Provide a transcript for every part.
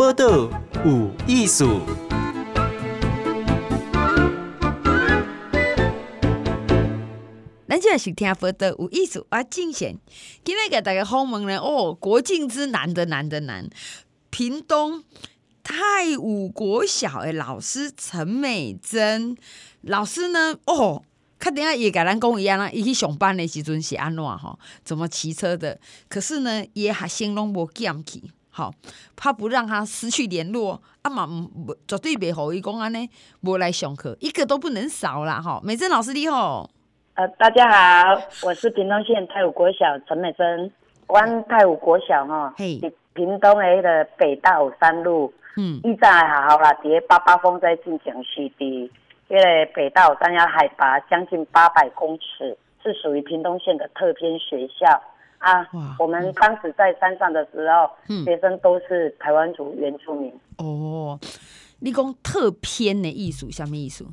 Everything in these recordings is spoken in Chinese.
报道有艺术。咱这是听报道有艺术啊，进贤今天给大家访问呢哦，国境之南的南的南，屏东泰武国小的老师陈美珍老师呢哦。看等下也跟咱讲一样啦，伊去上班的时阵是安怎吼？怎么骑车的？可是呢，也学生拢无减去，好，怕不让他失去联络。啊嘛，绝对袂好伊讲安尼，无来上课，一个都不能少啦，哈。美珍老师你好，呃，大家好，我是屏东县太武国小陈美珍。阮太武国小哈，嘿，屏东的迄个北大武山路，嗯，以前还好啦，伫八八风在进行时的。因为北大武山要海拔将近八百公尺，是属于屏东县的特偏学校啊。我们当时在山上的时候，嗯、学生都是台湾族原住民。哦，你讲特偏的艺术，什么艺术？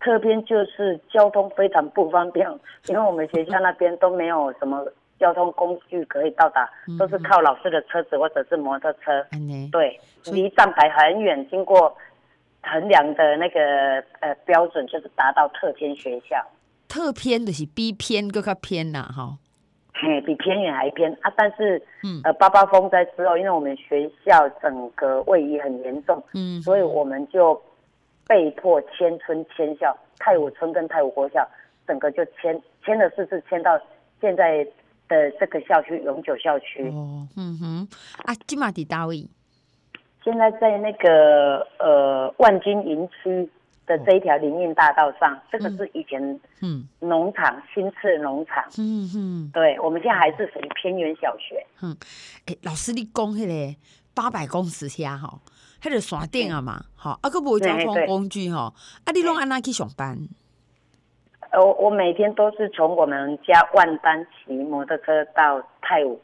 特偏就是交通非常不方便，因为我们学校那边都没有什么交通工具可以到达，嗯、都是靠老师的车子或者是摩托车。嗯、对，离站牌很远，经过。衡量的那个呃标准就是达到特偏学校，特偏的是比偏更加偏呐，哈，嘿，比偏远还偏啊！但是，嗯，呃，八八风灾之后，因为我们学校整个位移很严重，嗯，所以我们就被迫迁村迁校，泰武村跟泰武国校整个就迁迁了四次，迁到现在的这个校区永久校区。哦，嗯哼，啊，今嘛在哪位？现在在那个呃万金营区的这一条林荫大道上，哦、这个是以前嗯农场、嗯、新式农场，嗯嗯，对，我们现在还是属于偏远小学。嗯，哎、欸，老师你讲迄个八百公尺下哈，迄个山顶啊嘛，好、嗯，啊个无交通工具哈，啊你拢安那去上班？呃，我每天都是从我们家万丹骑摩托车到泰武。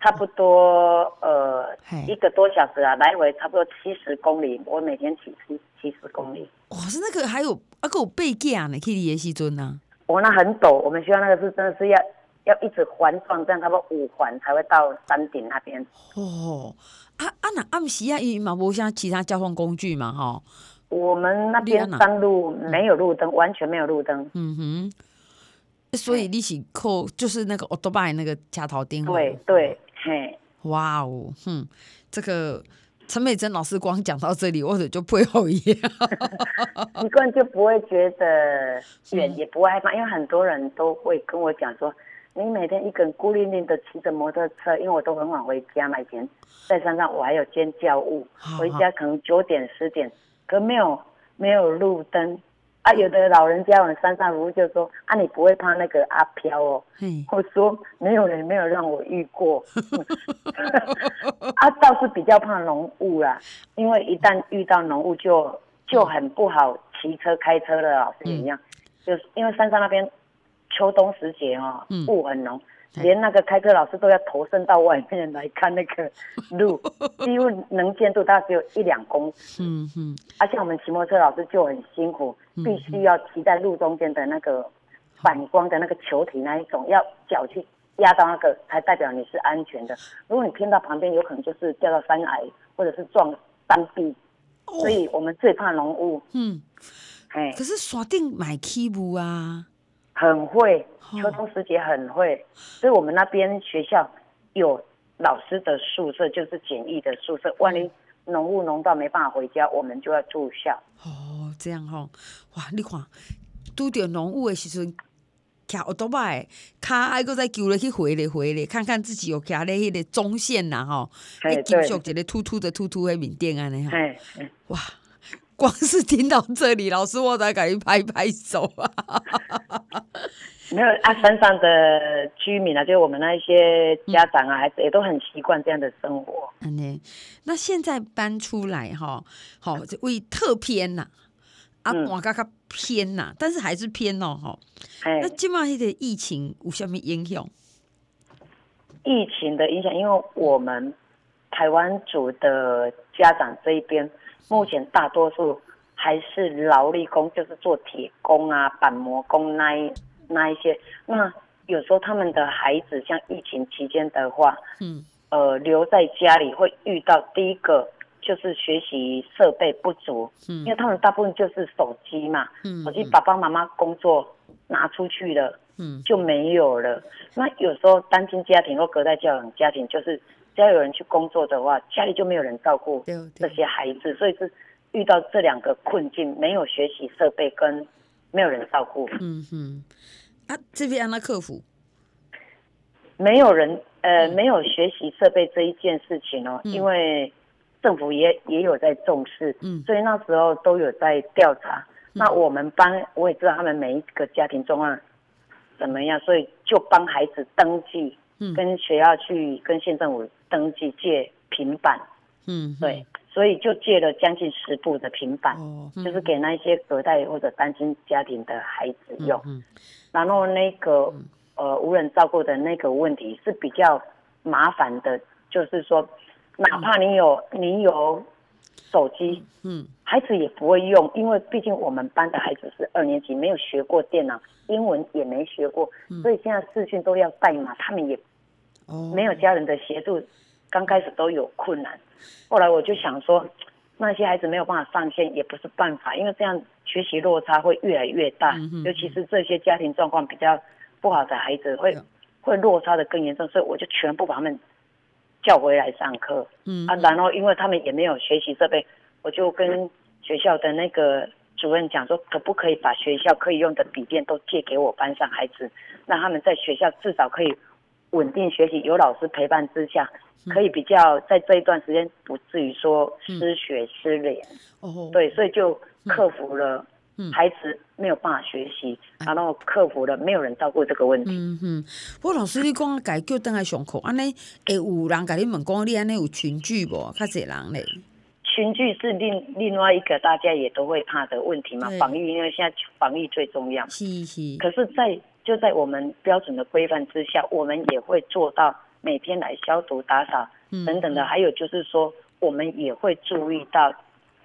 差不多呃一个多小时啊，来回差不多七十公里。我每天骑七七十公里。哇，是那个还有啊，个有背架呢，可以练习尊呢。我那很陡，我们学校那个是真的是要要一直环状，这样差不多五环才会到山顶那边。哦，啊啊那暗时啊，伊嘛无像其他交通工具嘛，哈。我们那边山路没有路灯，嗯、完全没有路灯。嗯哼。所以你是靠就是那个欧多拜那个夹头钉。对对。嘿，哇哦，哼，这个陈美珍老师光讲到这里，我者就不会一样，习惯就不会觉得 远，也不会害怕，因为很多人都会跟我讲说，你每天一个人孤零零的骑着摩托车，因为我都很晚回家嘛，以前在山上我还有兼教务，回家可能九点十点，可没有没有路灯。啊，有的老人家往山上路就说：“啊，你不会怕那个阿飘哦？”嘿我说：“没有人，没有让我遇过。”啊，倒是比较怕浓雾啦，因为一旦遇到浓雾就就很不好骑车开车了。老师一样，嗯、就是因为山上那边秋冬时节哦，雾很浓。连那个开车老师都要投身到外面来看那个 路，几乎能见度大概只有一两公尺。嗯嗯。而且我们骑摩托车老师就很辛苦，必须要骑在路中间的那个反光的那个球体那一种，要脚去压到那个，才代表你是安全的。如果你偏到旁边，有可能就是掉到山崖，或者是撞山壁。所以我们最怕浓雾。嗯。哎，可是山顶买起雾啊。很会，秋冬时节很会，哦、所以我们那边学校有老师的宿舍，就是简易的宿舍。万一浓雾浓到没办法回家，我们就要住校。哦，这样吼、哦，哇！你看，拄着浓雾的时阵，徛学多摆，卡还搁再救了去回咧回咧，看看自己有徛咧迄个中线呐吼，你继续一个突突的突突的面顶安尼哈。哇！光是听到这里，老师我才敢去拍拍手啊！没有啊，山上的居民啊，就我们那一些家长啊，孩子、嗯、也都很习惯这样的生活。嗯呢，那现在搬出来哈，好，为特偏呐，啊，我刚刚偏呐，但是还是偏哦，哈。哎，那今麦的疫情有什么影响？疫情的影响，因为我们台湾组的家长这一边。目前大多数还是劳力工，就是做铁工啊、板模工那一那一些。那有时候他们的孩子像疫情期间的话，嗯，呃，留在家里会遇到第一个就是学习设备不足，嗯，因为他们大部分就是手机嘛，嗯，手机爸爸妈妈工作拿出去了，嗯，就没有了。那有时候单亲家庭或隔代教养家庭，就是只要有人去工作的话，家里就没有人照顾这些孩子，所以是遇到这两个困境，没有学习设备跟没有人照顾。嗯哼，啊，这边让他克服，没有人。呃，没有学习设备这一件事情哦，嗯、因为政府也也有在重视，嗯，所以那时候都有在调查。嗯、那我们班我也知道他们每一个家庭状况怎么样，所以就帮孩子登记，嗯，跟学校去跟县政府登记借平板，嗯，对，所以就借了将近十部的平板，哦。嗯、就是给那些隔代或者单亲家庭的孩子用，嗯嗯、然后那个。嗯。呃，无人照顾的那个问题是比较麻烦的，就是说，哪怕你有你有手机，嗯，孩子也不会用，因为毕竟我们班的孩子是二年级，没有学过电脑，英文也没学过，所以现在视讯都要代码，他们也没有家人的协助，刚开始都有困难。后来我就想说，那些孩子没有办法上线也不是办法，因为这样学习落差会越来越大，尤其是这些家庭状况比较。不好的孩子会会落差的更严重，所以我就全部把他们叫回来上课。嗯啊，然后因为他们也没有学习设备，我就跟学校的那个主任讲说，可不可以把学校可以用的笔电都借给我班上孩子，让他们在学校至少可以稳定学习，有老师陪伴之下，可以比较在这一段时间不至于说失学失联。哦，对，所以就克服了。孩子没有办法学习，然后克服了没有人照顾这个问题。嗯哼，不过老师你讲改叫等来上课，安尼会有人跟你问讲，你安尼有群聚不？较侪人嘞。群聚是另另外一个大家也都会怕的问题嘛。防疫，因为现在防疫最重要。是是。可是在，在就在我们标准的规范之下，我们也会做到每天来消毒打扫等等的。嗯、还有就是说，我们也会注意到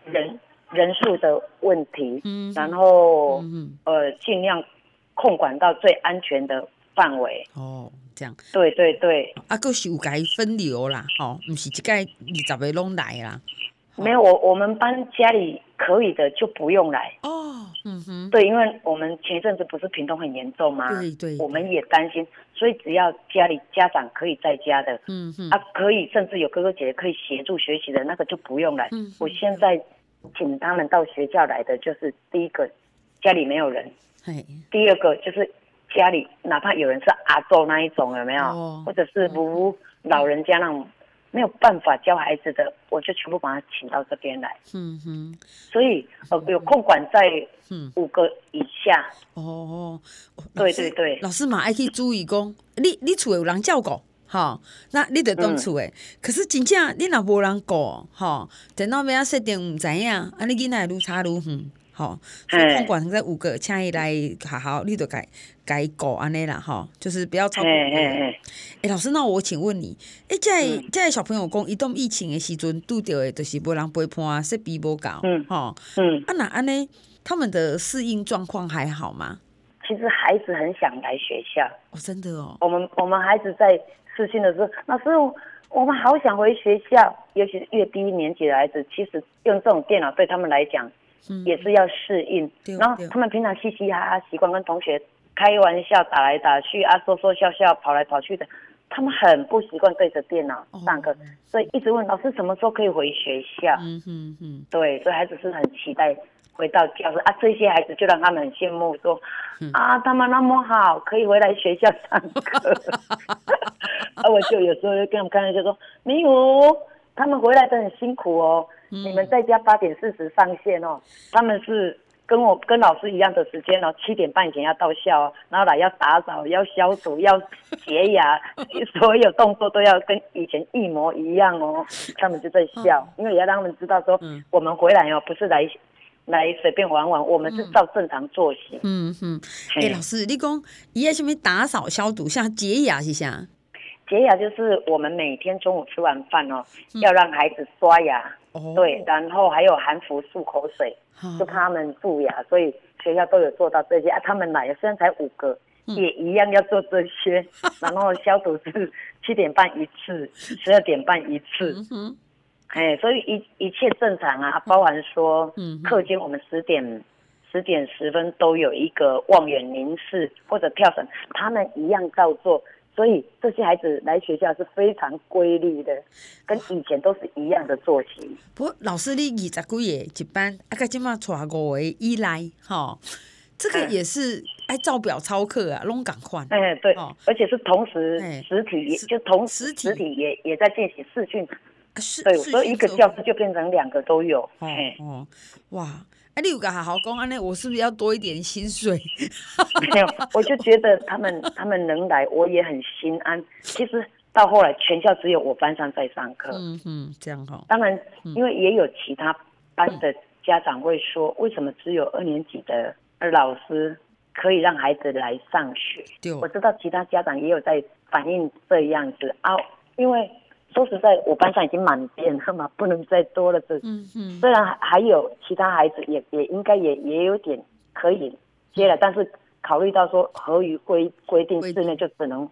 人。人数的问题，嗯、然后、嗯、呃，尽量控管到最安全的范围。哦，这样。对对对。啊，够是有该分流啦，哦，不是一概二十个拢来啦。没有，我我们班家里可以的就不用来。哦，嗯哼。对，因为我们前一阵子不是屏东很严重吗？对对。我们也担心，所以只要家里家长可以在家的，嗯哼，啊，可以，甚至有哥哥姐姐可以协助学习的那个就不用来。嗯，我现在。请他们到学校来的，就是第一个家里没有人，第二个就是家里哪怕有人是阿祖那一种有没有，哦、或者是如老人家那种没有办法教孩子的，我就全部把他请到这边来。嗯哼，所以呃有控管在五个以下。哦。哦，对对。对，老师嘛爱去注意讲，你你厝有人照顾。好，那你得当厝诶。嗯、可是真正你若无人顾，吼，电脑边啊设定毋知影，安尼囡仔愈差愈远，吼。所以控管在五个，请伊来好好，你都改改顾安尼啦，吼，就是不要超过。诶、欸欸，老师，那我请问你，诶、欸，在在小朋友讲，移动疫情诶时阵拄着诶，就是无人陪伴，设备无够，嗯，吼，嗯，啊那安尼，他们的适应状况还好吗？其实孩子很想来学校，哦，真的哦。我们我们孩子在。事情的时候，老师，我们好想回学校，尤其是越低年级的孩子，其实用这种电脑对他们来讲，也是要适应。嗯、然后他们平常嘻嘻哈哈，习惯跟同学开玩笑、打来打去啊，说说笑笑、跑来跑去的，他们很不习惯对着电脑上课，哦、所以一直问老师什么时候可以回学校。嗯嗯嗯，对，所以孩子是很期待。回到教室啊，这些孩子就让他们很羡慕，说啊，他们那么好，可以回来学校上课。啊，我就有时候就跟他们开玩笑说，没有，他们回来都很辛苦哦。嗯、你们在家八点四十上线哦，他们是跟我跟老师一样的时间哦，七点半以前要到校哦，然后来要打扫、要消毒、要洁牙，所有动作都要跟以前一模一样哦。他们就在笑，嗯、因为也要让他们知道说，嗯、我们回来哦，不是来。来随便玩玩，我们是照正常作息。嗯哼，哎、欸，老师，你讲伊个什么打扫消毒，像洁牙是啥？洁牙就是我们每天中午吃完饭哦，嗯、要让孩子刷牙。哦。对，然后还有含氟漱口水，哦、就他们蛀牙，所以学校都有做到这些。啊，他们来虽然才五个，嗯、也一样要做这些。然后消毒是七点半一次，十二点半一次。嗯哎，所以一一切正常啊，包含说，嗯，课间我们十点十点十分都有一个望远凝视或者跳绳，他们一样照做。所以这些孩子来学校是非常规律的，跟以前都是一样的作息。不过老师，你二十几个一班，啊，个今嘛带五个以来，哈，这个也是爱照表操课啊，拢赶快。哎，对，哦、而且是同时实体也，就同实体实体也也在进行视讯。是，对，所以一个教室就变成两个都有。哦，哦哇。哎，你有个好好讲，安尼我是不是要多一点薪水？没有，我就觉得他们他们能来，我也很心安。其实到后来，全校只有我班上在上课。嗯嗯，这样好。当然，因为也有其他班的家长会说，为什么只有二年级的老师可以让孩子来上学？对，我知道其他家长也有在反映这样子啊，因为。说实在，我班上已经满编了嘛，不能再多了。这，嗯嗯，虽然还还有其他孩子也，也也应该也也有点可以接了，但是考虑到说合于规规定室内，就只能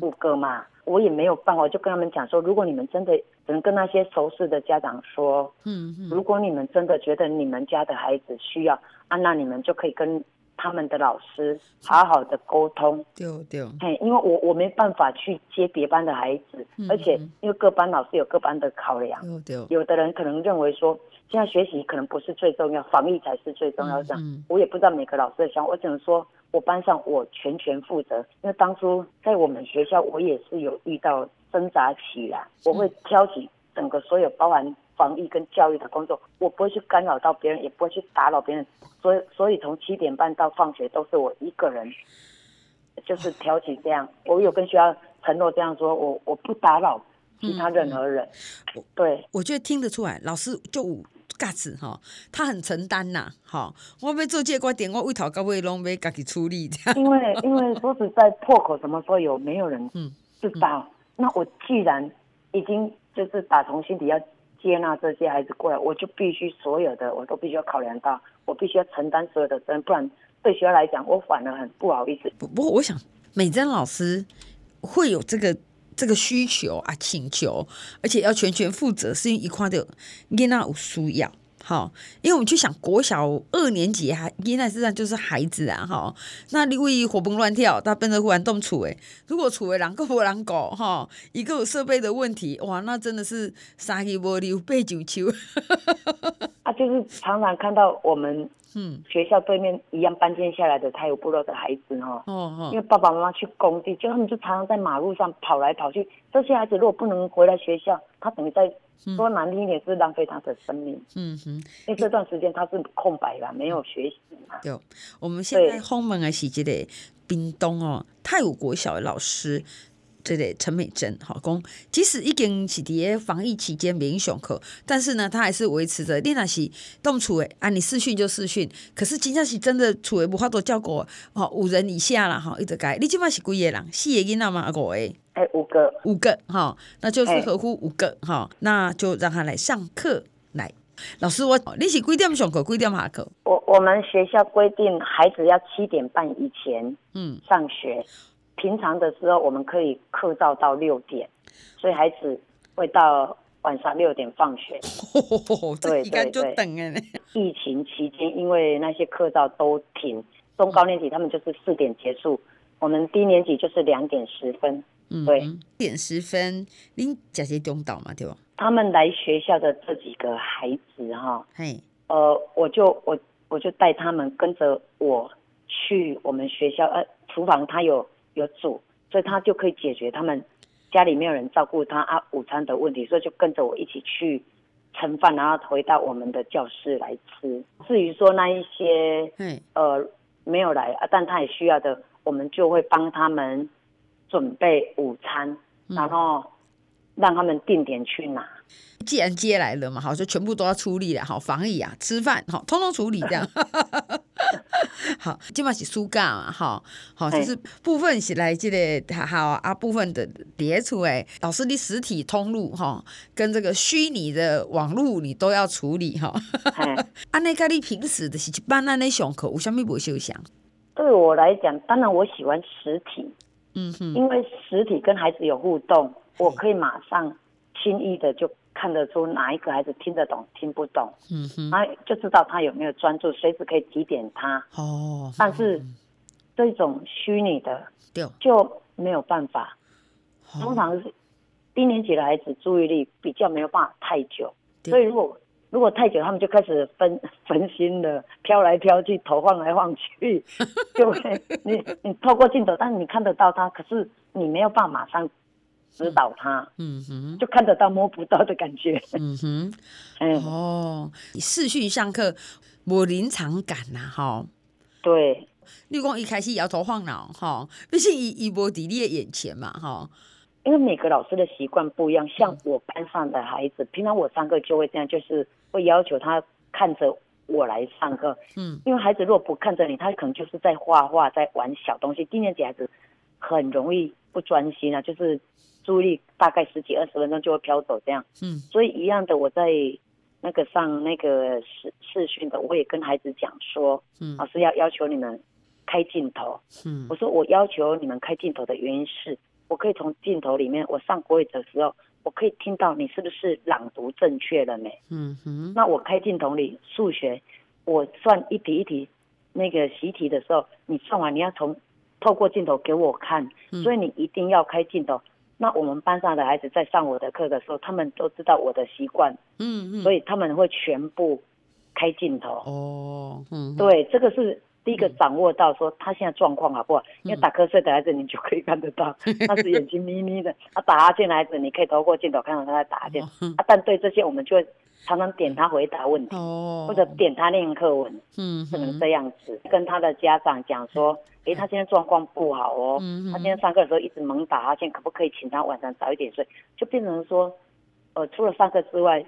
五个嘛，我也没有办法，我就跟他们讲说，如果你们真的只能跟那些熟识的家长说，嗯嗯，如果你们真的觉得你们家的孩子需要啊，那你们就可以跟。他们的老师好好的沟通，对对，嘿，因为我我没办法去接别班的孩子，嗯、而且因为各班老师有各班的考量，对对，有的人可能认为说现在学习可能不是最重要，防疫才是最重要的。这样，嗯、我也不知道每个老师的想法，我只能说我班上我全权负责，因为当初在我们学校我也是有遇到挣扎期啦，我会挑起整个所有包含。防疫跟教育的工作，我不会去干扰到别人，也不会去打扰别人，所以所以从七点半到放学都是我一个人，就是挑起这样。我有跟学校承诺这样说，我我不打扰其他任何人。嗯、对，我觉得听得出来，老师就有嘎子哈，他很承担呐，哈，我要做这观点，我为头到尾拢要自己处理这样。因为因为说实在，破口什么时候有，没有人知道。那我既然已经就是打从心底要。接纳这些孩子过来，我就必须所有的我都必须要考量到，我必须要承担所有的责任，不然对学校来讲，我反而很不好意思。不不过，我想美珍老师会有这个这个需求啊，请求，而且要全权负责，是因为一块的囡仔有需要。好，因为我们去想国小二年级还现在实际上就是孩子啊，哈，那你会活蹦乱跳，他变得忽然动处诶，如果处为人够不人狗哈，一个有设备的问题，哇，那真的是三气不溜背九丘。啊，就是常常看到我们嗯学校对面一样搬迁下来的泰雅部落的孩子哈，哦哦，因为爸爸妈妈去工地，就他们就常常在马路上跑来跑去，这些孩子如果不能回来学校，他等于在。说难听一点是浪费他的生命。嗯哼，因为这段时间他是空白的，没有学习嘛。对，我们现在后门啊是这个冰东哦，泰武国小的老师，这个陈美珍好讲，即使已经是在防疫期间免上课，但是呢，他还是维持着。你若是动处诶，啊，你视讯就视讯，可是真正是真的处诶无法度照顾哦，五人以下了哈，一直改。你今嘛是几个人？四个囡仔吗？五个？哎，五个，五个哈，那就是合乎五个哈，那就让他来上课来。老师，我你是几点上课？几点下课？我我们学校规定，孩子要七点半以前嗯上学，嗯、平常的时候我们可以课照到六点，所以孩子会到晚上六点放学。哦、对对对，疫情期间，因为那些课照都停，中高年级他们就是四点结束，我们低年级就是两点十分。嗯，对，点十分，您假些中岛嘛，对吧？他们来学校的这几个孩子哈，嘿，呃，我就我我就带他们跟着我去我们学校，呃，厨房他有有煮，所以他就可以解决他们家里没有人照顾他啊午餐的问题，所以就跟着我一起去盛饭，然后回到我们的教室来吃。至于说那一些，嗯，呃，没有来啊，但他也需要的，我们就会帮他们。准备午餐，然后让他们定点去拿。既然接来了嘛，好，就全部都要处理了，好，防疫啊，吃饭，好，通通处理这样。好，基本上是暑假嘛，好，好，就是部分是来这个好啊，部分的叠出来。老师的实体通路哈，跟这个虚拟的网络你都要处理哈。安内个你平时的是一般安尼上课，有啥咪不休想？对我来讲，当然我喜欢实体。嗯哼，因为实体跟孩子有互动，我可以马上轻易的就看得出哪一个孩子听得懂听不懂，嗯哼，那就知道他有没有专注，随时可以提点他。哦，但是这种虚拟的对，就没有办法。哦。通常是低年级的孩子注意力比较没有办法太久，所以如果如果太久，他们就开始分 分心了，飘来飘去，头晃来晃去，就会你你透过镜头，但是你看得到他，可是你没有办法马上指导他，嗯哼，就看得到摸不到的感觉。嗯哼，嗯，哦，视讯上课无临场感呐，哈。对，你讲一开始摇头晃脑，哈，毕竟伊伊无伫你的眼前嘛，哈。因为每个老师的习惯不一样，像我班上的孩子，平常我上课就会这样，就是会要求他看着我来上课。嗯，因为孩子如果不看着你，他可能就是在画画，在玩小东西。低年级孩子很容易不专心啊，就是注意力大概十几二十分钟就会飘走这样。嗯，所以一样的，我在那个上那个视视讯的，我也跟孩子讲说，嗯老师要要求你们开镜头。嗯我说我要求你们开镜头的原因是，我可以从镜头里面，我上国语的时候，我可以听到你是不是朗读正确了没？嗯哼，那我开镜头里数学，我算一题一题那个习题的时候，你算完你要从透过镜头给我看，嗯所以你一定要开镜头。那我们班上的孩子在上我的课的时候，他们都知道我的习惯，嗯嗯，所以他们会全部开镜头。哦，嗯，对，这个是第一个掌握到说他现在状况好不好？因为打瞌睡的孩子你就可以看得到，他是眼睛眯眯的；他打哈欠的孩子，你可以透过镜头看到他在打哈欠。啊，但对这些我们就会常常点他回答问题，哦，或者点他念课文，嗯不能这样子。跟他的家长讲说，诶，他现在状况不好哦，嗯他今天上课的时候一直猛打哈欠，可不可以请他晚上早一点睡？就变成说，呃，除了上课之外。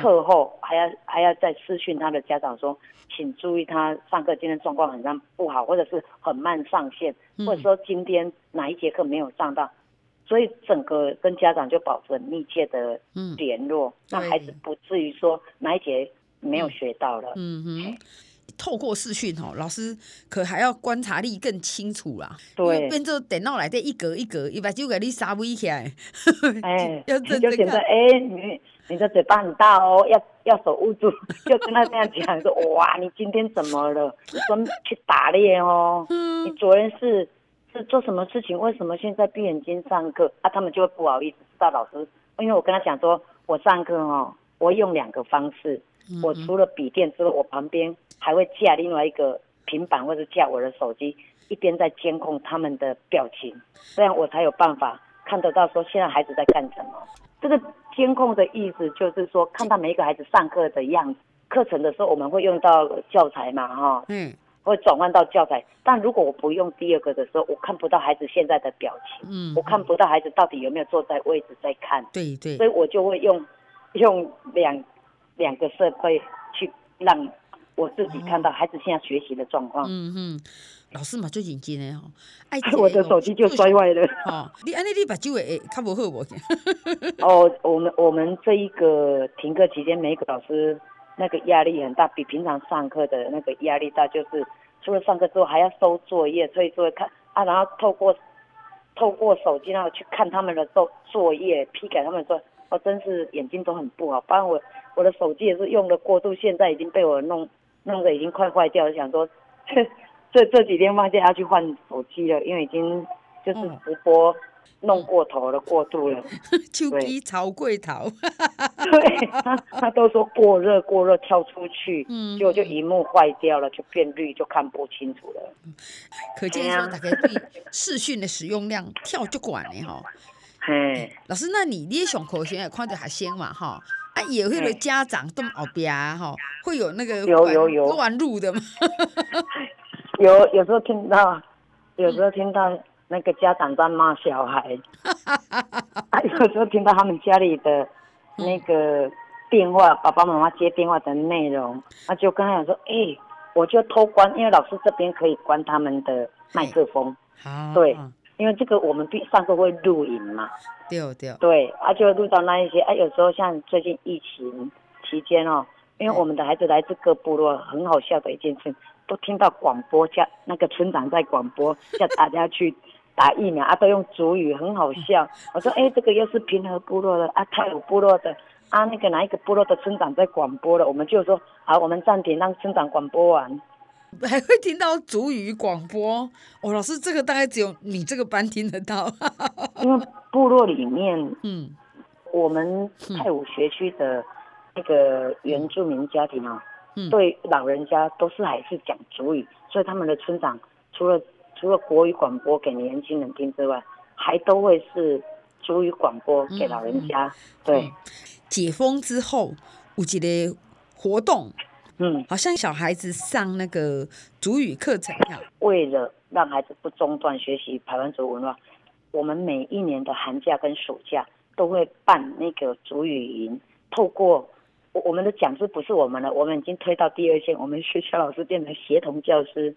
课后还要还要再私讯他的家长说，请注意他上课今天状况很像不好，或者是很慢上线，或者说今天哪一节课没有上到，所以整个跟家长就保持很密切的联络，让孩子不至于说哪一节没有学到了。嗯哼。透过视讯吼，老师可还要观察力更清楚啦。对，变做电脑内底一格一格，一把就给你杀微起来。哎，就觉得哎，你你的嘴巴很大哦，要要手捂住，就跟他这样讲说，哇，你今天怎么了？你说去打猎哦，你昨天是是做什么事情？为什么现在闭眼睛上课？啊，他们就会不好意思，知道老师，因为我跟他讲说，我上课哦，我用两个方式，我除了笔电之外，我旁边。还会架另外一个平板或者架我的手机，一边在监控他们的表情，这样我才有办法看得到说现在孩子在干什么。这个监控的意思就是说，看到每一个孩子上课的样子。课程的时候我们会用到教材嘛，哈，嗯，会转换到教材。但如果我不用第二个的时候，我看不到孩子现在的表情，嗯，我看不到孩子到底有没有坐在位置在看，对对，所以我就会用用两两个设备去让。我自己看到孩子现在学习的状况，嗯嗯，老师嘛最认真的吼，我的手机就摔坏了。哦，你安尼你把酒诶较无好无？哦，我们我们这一个停课期间，每一个老师那个压力很大，比平常上课的那个压力大，就是除了上课之后还要收作业，所以说看啊，然后透过透过手机然后去看他们的作作业，批改他们说，我、哦、真是眼睛都很不好。不然我我的手机也是用的过度，现在已经被我弄。弄得已经快坏掉了，想说这这几天放假要去换手机了，因为已经就是直播弄过头了，嗯、过度了，手机超贵头。对，他他都说过热过热跳出去，嗯，结果就萤幕坏掉了，就变绿，就看不清楚了。可见说大家对视讯的使用量跳就管了哈。嘿，老师，那你你上课时也看到学生嘛哈？啊，也会有家长都后边哈，会有那个有有有乱入的吗？有有时候听到，有时候听到那个家长在骂小孩，啊，有时候听到他们家里的那个电话，爸爸妈妈接电话的内容，他就跟他讲说，哎、欸，我就偷关，因为老师这边可以关他们的麦克风，对。因为这个我们必上课会录影嘛，对对。对，啊就录到那一些，啊有时候像最近疫情期间哦，因为我们的孩子来自各部落，很好笑的一件事，都听到广播叫那个村长在广播叫大家去打疫苗啊，都用族语，很好笑。我说哎，这个又是平和部落的啊，泰武部落的啊，那个哪一个部落的村长在广播了，我们就说好，我们暂停，让村长广播完。还会听到族语广播哦，老师，这个大概只有你这个班听得到。因为部落里面，嗯，我们泰武学区的那个原住民家庭啊，嗯，对老人家都是还是讲族语，所以他们的村长除了除了国语广播给年轻人听之外，还都会是族语广播给老人家。嗯、对、嗯，解封之后有一个活动。嗯，好像小孩子上那个族语课程一样。为了让孩子不中断学习排湾族文化，我们每一年的寒假跟暑假都会办那个族语营。透过我我们的讲师不是我们的，我们已经推到第二线，我们学校老师变成协同教师。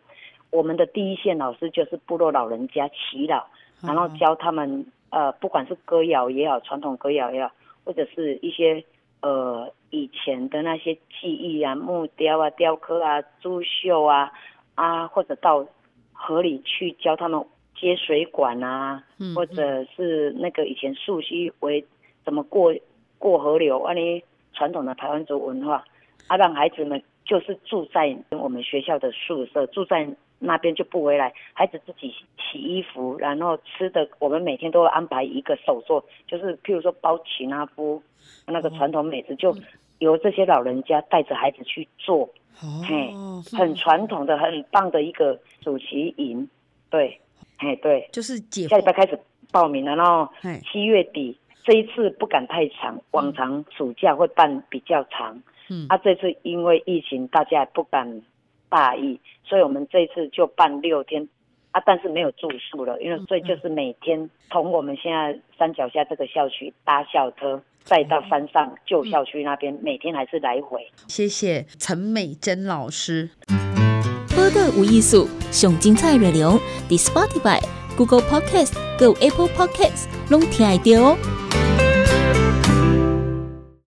我们的第一线老师就是部落老人家祈祷，然后教他们呃，不管是歌谣也好，传统歌谣也好，或者是一些。呃，以前的那些技艺啊，木雕啊、雕刻啊、珠绣啊，啊，或者到河里去教他们接水管啊，嗯嗯、或者是那个以前溯溪为怎么过过河流，啊，你传统的台湾族文化，啊，让孩子们就是住在我们学校的宿舍，住在。那边就不回来，孩子自己洗衣服，然后吃的，我们每天都会安排一个手作，就是譬如说包奇纳夫，那个传统美食，就由这些老人家带着孩子去做，哦、嘿，很传统的、很棒的一个主题营，对，嘿，对，就是解下礼拜开始报名了，然后七月底，这一次不敢太长，往常暑假会办比较长，嗯，啊，这次因为疫情，大家也不敢。大意，所以我们这一次就办六天啊，但是没有住宿了，因为所以就是每天从我们现在山脚下这个校区搭校车，再到山上旧校区那边，每天还是来回。谢谢陈美珍老师。播客无艺术，上精彩内容，The Spotify、Google Podcast、Go Apple Podcasts，拢听得到哦。